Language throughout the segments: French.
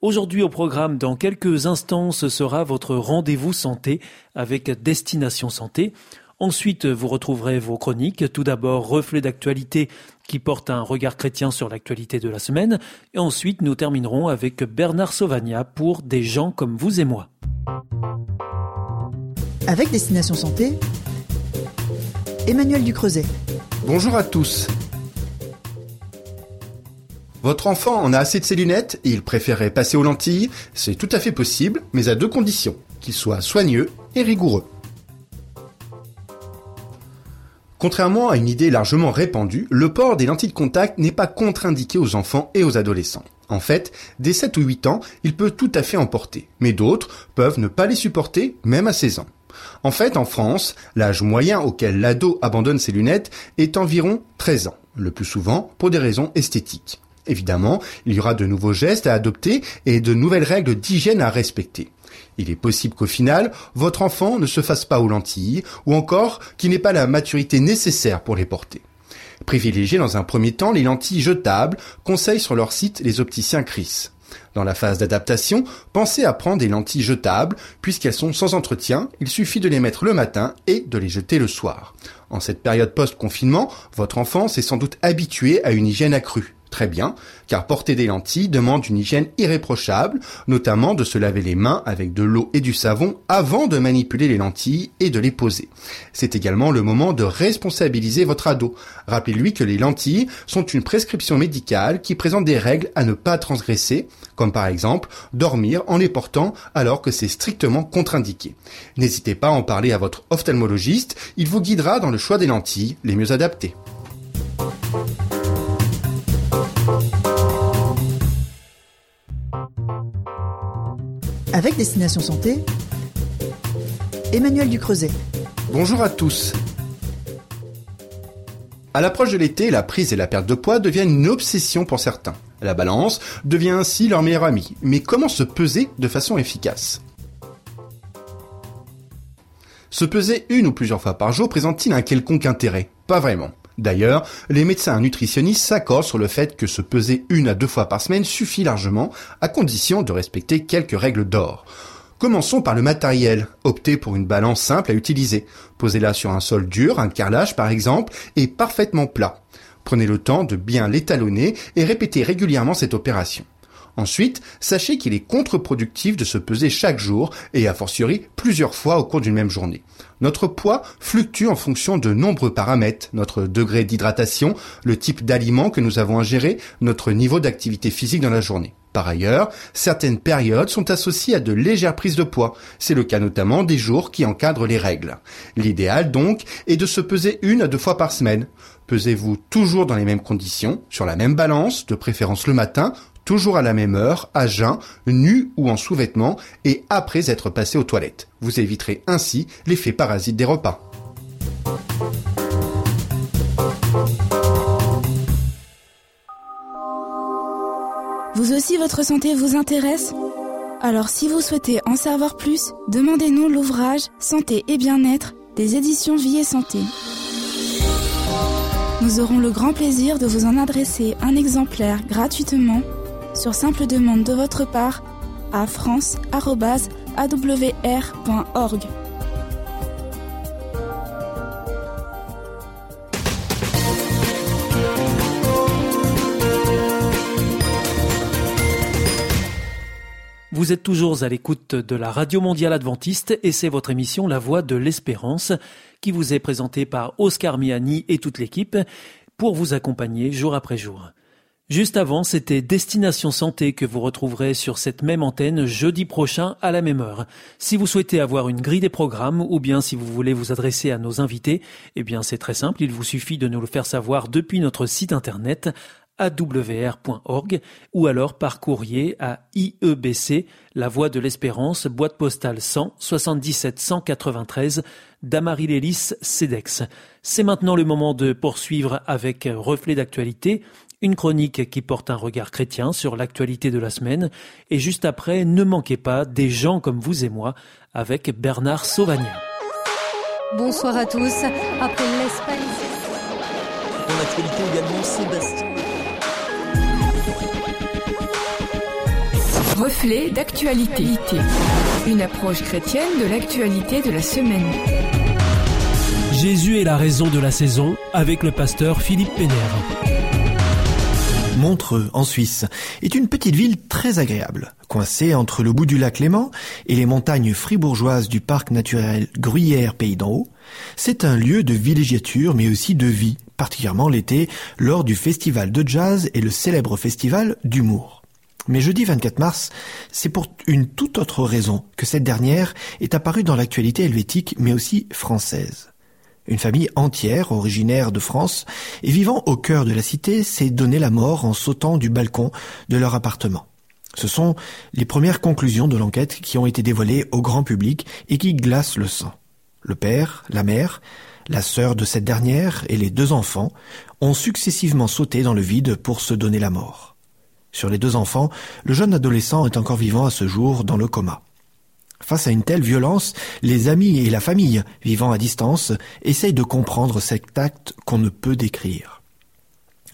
Aujourd'hui au programme, dans quelques instants, ce sera votre rendez-vous santé avec Destination Santé. Ensuite, vous retrouverez vos chroniques. Tout d'abord, reflet d'actualité qui porte un regard chrétien sur l'actualité de la semaine. Et ensuite, nous terminerons avec Bernard Sauvagna pour Des gens comme vous et moi. Avec Destination Santé, Emmanuel Ducreuset. Bonjour à tous. Votre enfant en a assez de ses lunettes et il préférerait passer aux lentilles C'est tout à fait possible, mais à deux conditions, qu'il soit soigneux et rigoureux. Contrairement à une idée largement répandue, le port des lentilles de contact n'est pas contre-indiqué aux enfants et aux adolescents. En fait, dès 7 ou 8 ans, il peut tout à fait en porter, mais d'autres peuvent ne pas les supporter même à 16 ans. En fait, en France, l'âge moyen auquel l'ado abandonne ses lunettes est environ 13 ans, le plus souvent pour des raisons esthétiques. Évidemment, il y aura de nouveaux gestes à adopter et de nouvelles règles d'hygiène à respecter. Il est possible qu'au final, votre enfant ne se fasse pas aux lentilles, ou encore qu'il n'ait pas la maturité nécessaire pour les porter. Privilégiez dans un premier temps les lentilles jetables, conseillent sur leur site les opticiens Chris. Dans la phase d'adaptation, pensez à prendre des lentilles jetables, puisqu'elles sont sans entretien, il suffit de les mettre le matin et de les jeter le soir. En cette période post-confinement, votre enfant s'est sans doute habitué à une hygiène accrue. Très bien, car porter des lentilles demande une hygiène irréprochable, notamment de se laver les mains avec de l'eau et du savon avant de manipuler les lentilles et de les poser. C'est également le moment de responsabiliser votre ado. Rappelez-lui que les lentilles sont une prescription médicale qui présente des règles à ne pas transgresser, comme par exemple dormir en les portant alors que c'est strictement contre-indiqué. N'hésitez pas à en parler à votre ophtalmologiste, il vous guidera dans le choix des lentilles les mieux adaptées. Avec Destination Santé, Emmanuel Ducreuset. Bonjour à tous. À l'approche de l'été, la prise et la perte de poids deviennent une obsession pour certains. La balance devient ainsi leur meilleur ami. Mais comment se peser de façon efficace? Se peser une ou plusieurs fois par jour présente-t-il un quelconque intérêt? Pas vraiment. D'ailleurs, les médecins nutritionnistes s'accordent sur le fait que se peser une à deux fois par semaine suffit largement, à condition de respecter quelques règles d'or. Commençons par le matériel. Optez pour une balance simple à utiliser. Posez-la sur un sol dur, un carrelage par exemple, et parfaitement plat. Prenez le temps de bien l'étalonner et répétez régulièrement cette opération. Ensuite, sachez qu'il est contre-productif de se peser chaque jour et a fortiori plusieurs fois au cours d'une même journée. Notre poids fluctue en fonction de nombreux paramètres, notre degré d'hydratation, le type d'aliment que nous avons ingéré, notre niveau d'activité physique dans la journée. Par ailleurs, certaines périodes sont associées à de légères prises de poids. C'est le cas notamment des jours qui encadrent les règles. L'idéal donc est de se peser une à deux fois par semaine. Pesez-vous toujours dans les mêmes conditions, sur la même balance, de préférence le matin, toujours à la même heure, à jeun, nu ou en sous-vêtements, et après être passé aux toilettes. Vous éviterez ainsi l'effet parasite des repas. Vous aussi, votre santé vous intéresse? Alors si vous souhaitez en savoir plus, demandez-nous l'ouvrage Santé et bien-être des éditions Vie et Santé. Nous aurons le grand plaisir de vous en adresser un exemplaire gratuitement sur simple demande de votre part à france.awr.org. Vous êtes toujours à l'écoute de la Radio Mondiale Adventiste et c'est votre émission La Voix de l'Espérance qui vous est présentée par Oscar Miani et toute l'équipe pour vous accompagner jour après jour. Juste avant, c'était Destination Santé que vous retrouverez sur cette même antenne jeudi prochain à la même heure. Si vous souhaitez avoir une grille des programmes ou bien si vous voulez vous adresser à nos invités, eh bien c'est très simple, il vous suffit de nous le faire savoir depuis notre site internet awr.org ou alors par courrier à IEBC, La Voie de l'Espérance, boîte postale 100 77 193 d'Amarie-Lélis CEDEX. C'est maintenant le moment de poursuivre avec Reflet d'actualité, une chronique qui porte un regard chrétien sur l'actualité de la semaine. Et juste après, ne manquez pas des gens comme vous et moi avec Bernard Sauvagnin. Bonsoir à tous. Après l'Espagne. Dans l'actualité également, Sébastien. Reflet d'actualité. Une approche chrétienne de l'actualité de la semaine. Jésus est la raison de la saison avec le pasteur Philippe Pénère. Montreux, en Suisse, est une petite ville très agréable, coincée entre le bout du lac Léman et les montagnes fribourgeoises du parc naturel Gruyère Pays d'en Haut. C'est un lieu de villégiature mais aussi de vie, particulièrement l'été, lors du festival de jazz et le célèbre festival d'humour. Mais jeudi 24 mars, c'est pour une toute autre raison que cette dernière est apparue dans l'actualité helvétique mais aussi française. Une famille entière, originaire de France, et vivant au cœur de la cité, s'est donné la mort en sautant du balcon de leur appartement. Ce sont les premières conclusions de l'enquête qui ont été dévoilées au grand public et qui glacent le sang. Le père, la mère, la sœur de cette dernière et les deux enfants ont successivement sauté dans le vide pour se donner la mort. Sur les deux enfants, le jeune adolescent est encore vivant à ce jour dans le coma. Face à une telle violence, les amis et la famille, vivant à distance, essayent de comprendre cet acte qu'on ne peut décrire.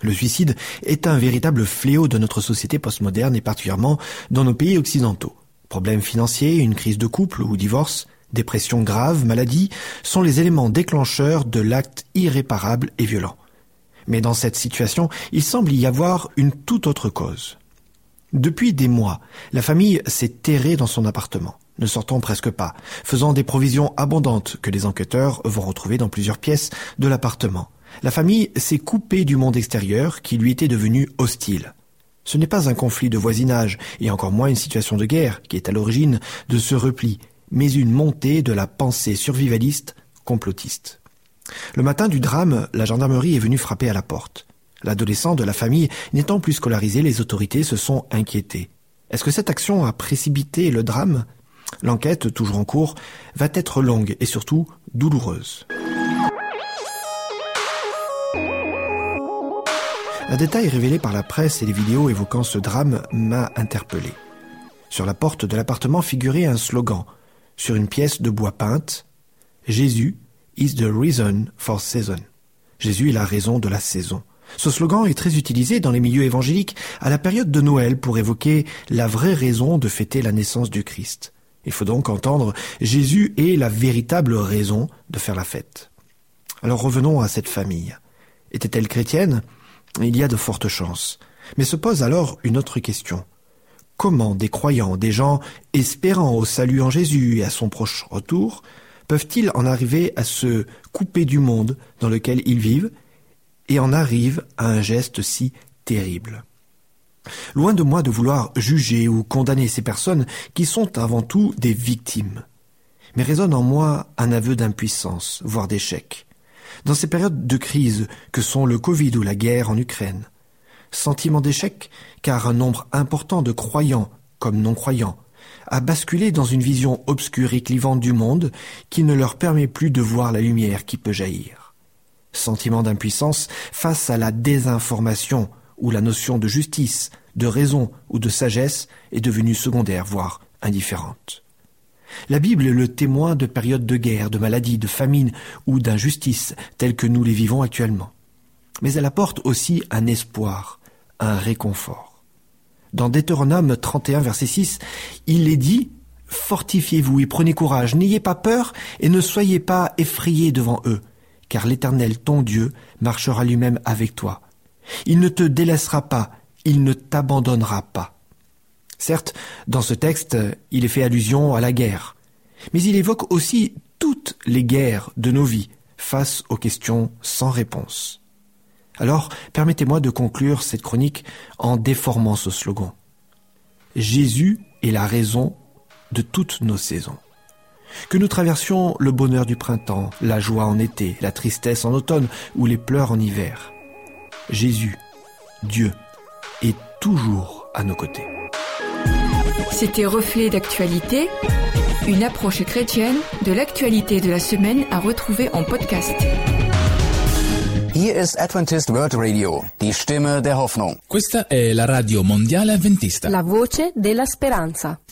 Le suicide est un véritable fléau de notre société postmoderne et particulièrement dans nos pays occidentaux. Problèmes financiers, une crise de couple ou divorce, dépression grave, maladie sont les éléments déclencheurs de l'acte irréparable et violent. Mais dans cette situation, il semble y avoir une toute autre cause. Depuis des mois, la famille s'est terrée dans son appartement, ne sortant presque pas, faisant des provisions abondantes que les enquêteurs vont retrouver dans plusieurs pièces de l'appartement. La famille s'est coupée du monde extérieur qui lui était devenu hostile. Ce n'est pas un conflit de voisinage, et encore moins une situation de guerre qui est à l'origine de ce repli, mais une montée de la pensée survivaliste complotiste. Le matin du drame, la gendarmerie est venue frapper à la porte. L'adolescent de la famille n'étant plus scolarisé, les autorités se sont inquiétées. Est-ce que cette action a précipité le drame? L'enquête, toujours en cours, va être longue et surtout douloureuse. Un détail révélé par la presse et les vidéos évoquant ce drame m'a interpellé. Sur la porte de l'appartement figurait un slogan, sur une pièce de bois peinte, Jésus, is the reason for season. Jésus est la raison de la saison. Ce slogan est très utilisé dans les milieux évangéliques à la période de Noël pour évoquer la vraie raison de fêter la naissance du Christ. Il faut donc entendre Jésus est la véritable raison de faire la fête. Alors revenons à cette famille. Était-elle chrétienne? Il y a de fortes chances. Mais se pose alors une autre question. Comment des croyants, des gens espérant au salut en Jésus et à son proche retour, peuvent-ils en arriver à se couper du monde dans lequel ils vivent et en arrivent à un geste si terrible? Loin de moi de vouloir juger ou condamner ces personnes qui sont avant tout des victimes. Mais résonne en moi un aveu d'impuissance, voire d'échec. Dans ces périodes de crise que sont le Covid ou la guerre en Ukraine, sentiment d'échec car un nombre important de croyants comme non-croyants à basculer dans une vision obscure et clivante du monde qui ne leur permet plus de voir la lumière qui peut jaillir. Sentiment d'impuissance face à la désinformation où la notion de justice, de raison ou de sagesse est devenue secondaire, voire indifférente. La Bible est le témoin de périodes de guerre, de maladie, de famine ou d'injustice telles que nous les vivons actuellement. Mais elle apporte aussi un espoir, un réconfort. Dans Deutéronome 31, verset 6, il est dit Fortifiez-vous et prenez courage, n'ayez pas peur et ne soyez pas effrayés devant eux, car l'Éternel, ton Dieu, marchera lui-même avec toi. Il ne te délaissera pas, il ne t'abandonnera pas. Certes, dans ce texte, il est fait allusion à la guerre, mais il évoque aussi toutes les guerres de nos vies face aux questions sans réponse. Alors, permettez-moi de conclure cette chronique en déformant ce slogan. Jésus est la raison de toutes nos saisons. Que nous traversions le bonheur du printemps, la joie en été, la tristesse en automne ou les pleurs en hiver. Jésus, Dieu, est toujours à nos côtés. C'était Reflet d'actualité, une approche chrétienne de l'actualité de la semaine à retrouver en podcast. Here is Adventist World Radio, die Stimme der Hoffnung. Questa è la radio mondiale adventista. La voce della speranza.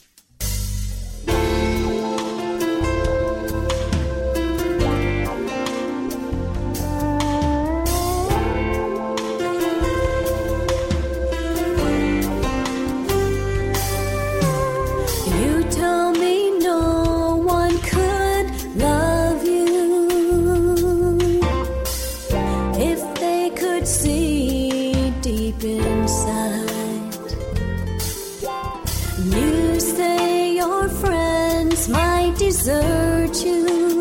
You say your friends might desert you.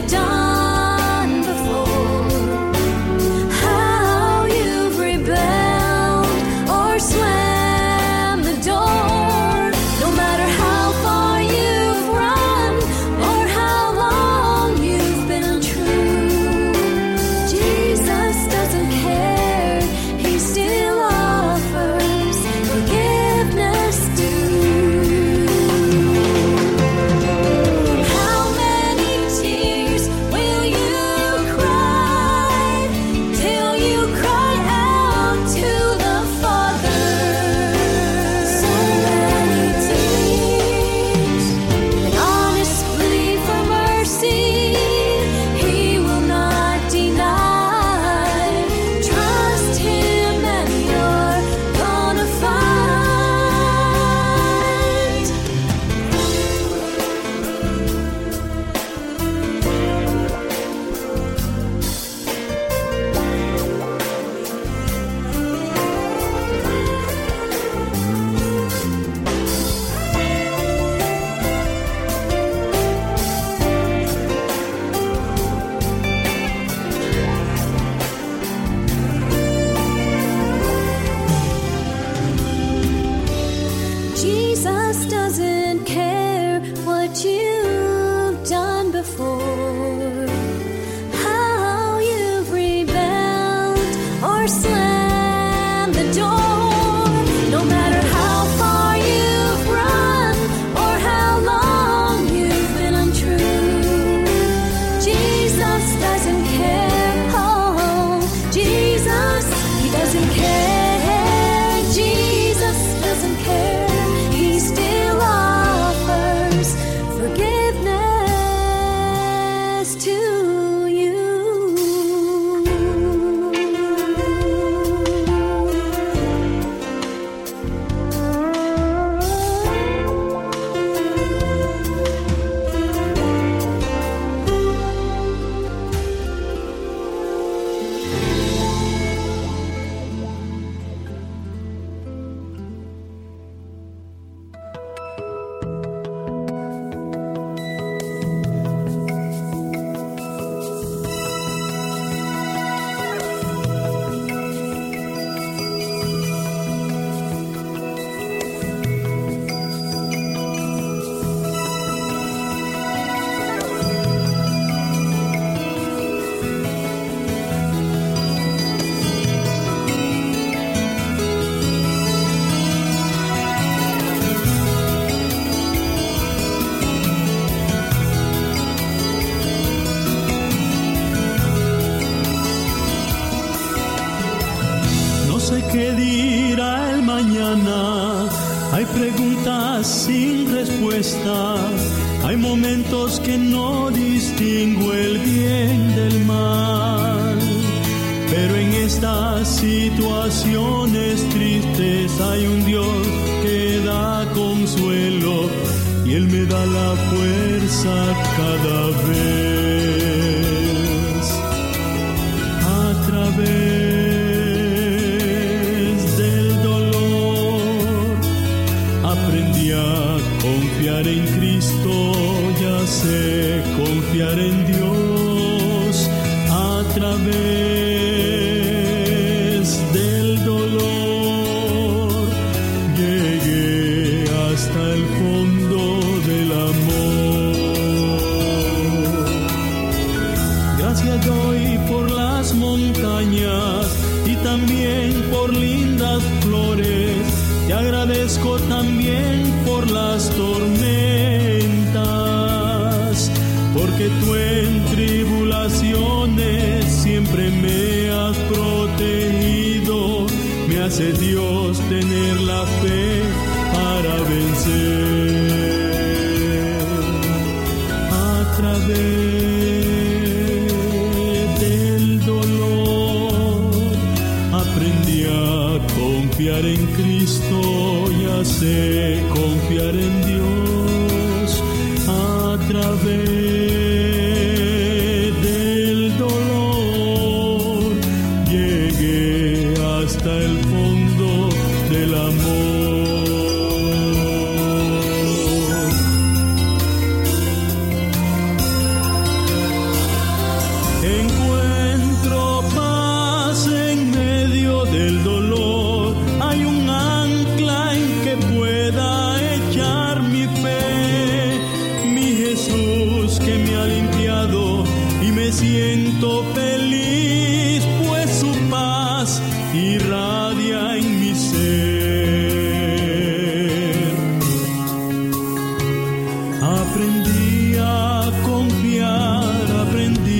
you've done. doesn't care. En Cristo, ya sé confiar en Dios. En Cristo ya sé confiar en Dios a través Aprendí a confiar, aprendí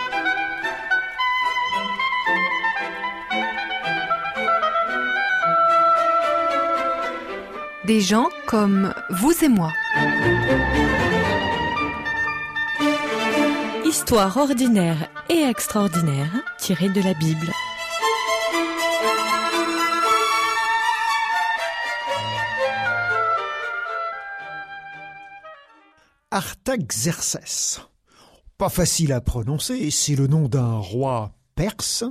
Des gens comme vous et moi. Histoire ordinaire et extraordinaire tirée de la Bible. Artaxerxès. Pas facile à prononcer, c'est le nom d'un roi perse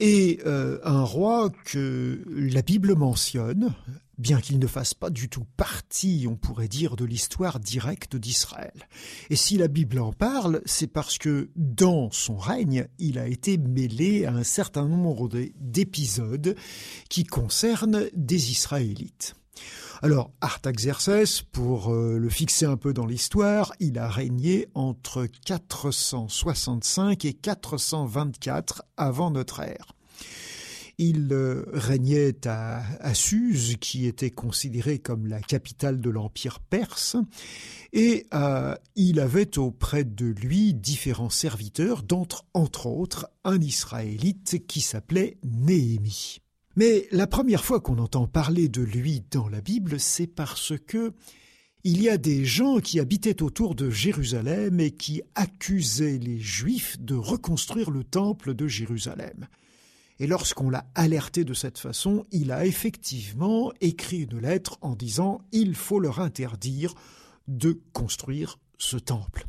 et euh, un roi que la Bible mentionne bien qu'il ne fasse pas du tout partie, on pourrait dire, de l'histoire directe d'Israël. Et si la Bible en parle, c'est parce que dans son règne, il a été mêlé à un certain nombre d'épisodes qui concernent des Israélites. Alors, Artaxerxès, pour euh, le fixer un peu dans l'histoire, il a régné entre 465 et 424 avant notre ère. Il euh, régnait à, à qui était considérée comme la capitale de l'Empire perse, et euh, il avait auprès de lui différents serviteurs, d'entre entre autres un Israélite qui s'appelait Néhémie. Mais la première fois qu'on entend parler de lui dans la Bible, c'est parce que il y a des gens qui habitaient autour de Jérusalem et qui accusaient les Juifs de reconstruire le temple de Jérusalem. Et lorsqu'on l'a alerté de cette façon, il a effectivement écrit une lettre en disant il faut leur interdire de construire ce temple.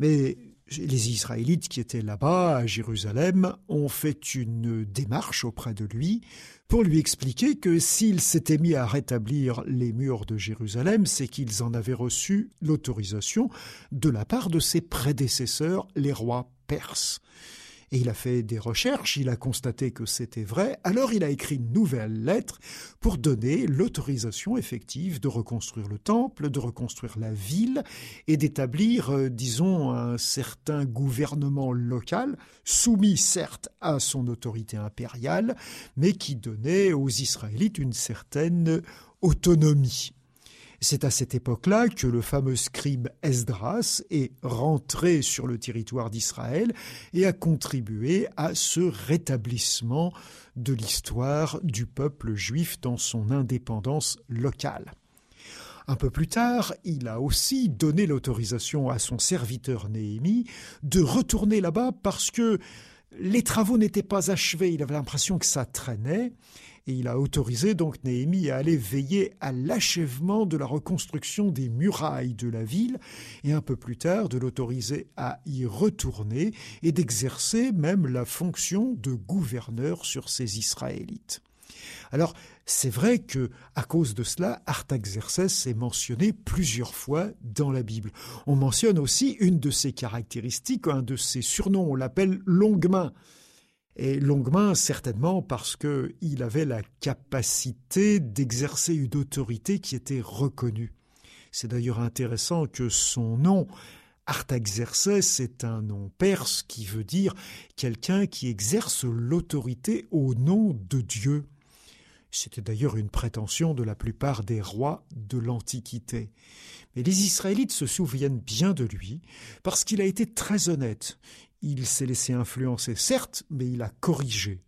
Mais les Israélites qui étaient là-bas, à Jérusalem, ont fait une démarche auprès de lui pour lui expliquer que s'ils s'étaient mis à rétablir les murs de Jérusalem, c'est qu'ils en avaient reçu l'autorisation de la part de ses prédécesseurs, les rois perses. Et il a fait des recherches, il a constaté que c'était vrai, alors il a écrit une nouvelle lettre pour donner l'autorisation effective de reconstruire le temple, de reconstruire la ville et d'établir, euh, disons, un certain gouvernement local, soumis certes à son autorité impériale, mais qui donnait aux Israélites une certaine autonomie. C'est à cette époque-là que le fameux scribe Esdras est rentré sur le territoire d'Israël et a contribué à ce rétablissement de l'histoire du peuple juif dans son indépendance locale. Un peu plus tard, il a aussi donné l'autorisation à son serviteur Néhémie de retourner là-bas parce que les travaux n'étaient pas achevés, il avait l'impression que ça traînait, et il a autorisé donc Néhémie à aller veiller à l'achèvement de la reconstruction des murailles de la ville, et un peu plus tard de l'autoriser à y retourner et d'exercer même la fonction de gouverneur sur ces Israélites. Alors, c'est vrai que, à cause de cela, Artaxerxès est mentionné plusieurs fois dans la Bible. On mentionne aussi une de ses caractéristiques, un de ses surnoms, on l'appelle longue main et longuement certainement parce qu'il avait la capacité d'exercer une autorité qui était reconnue. C'est d'ailleurs intéressant que son nom, Artaxerxès, est un nom perse qui veut dire quelqu'un qui exerce l'autorité au nom de Dieu. C'était d'ailleurs une prétention de la plupart des rois de l'Antiquité. Mais les Israélites se souviennent bien de lui parce qu'il a été très honnête. Il s'est laissé influencer, certes, mais il a corrigé.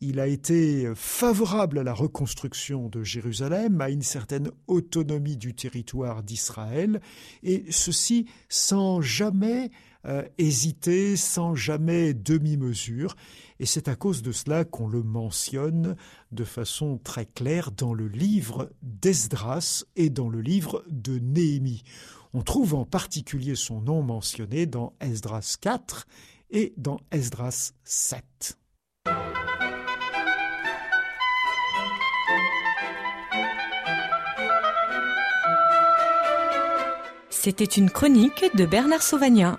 Il a été favorable à la reconstruction de Jérusalem, à une certaine autonomie du territoire d'Israël, et ceci sans jamais euh, hésiter, sans jamais demi-mesure. Et c'est à cause de cela qu'on le mentionne de façon très claire dans le livre d'Esdras et dans le livre de Néhémie. On trouve en particulier son nom mentionné dans Esdras 4 et dans Esdras 7. C'était une chronique de Bernard Sauvagnat.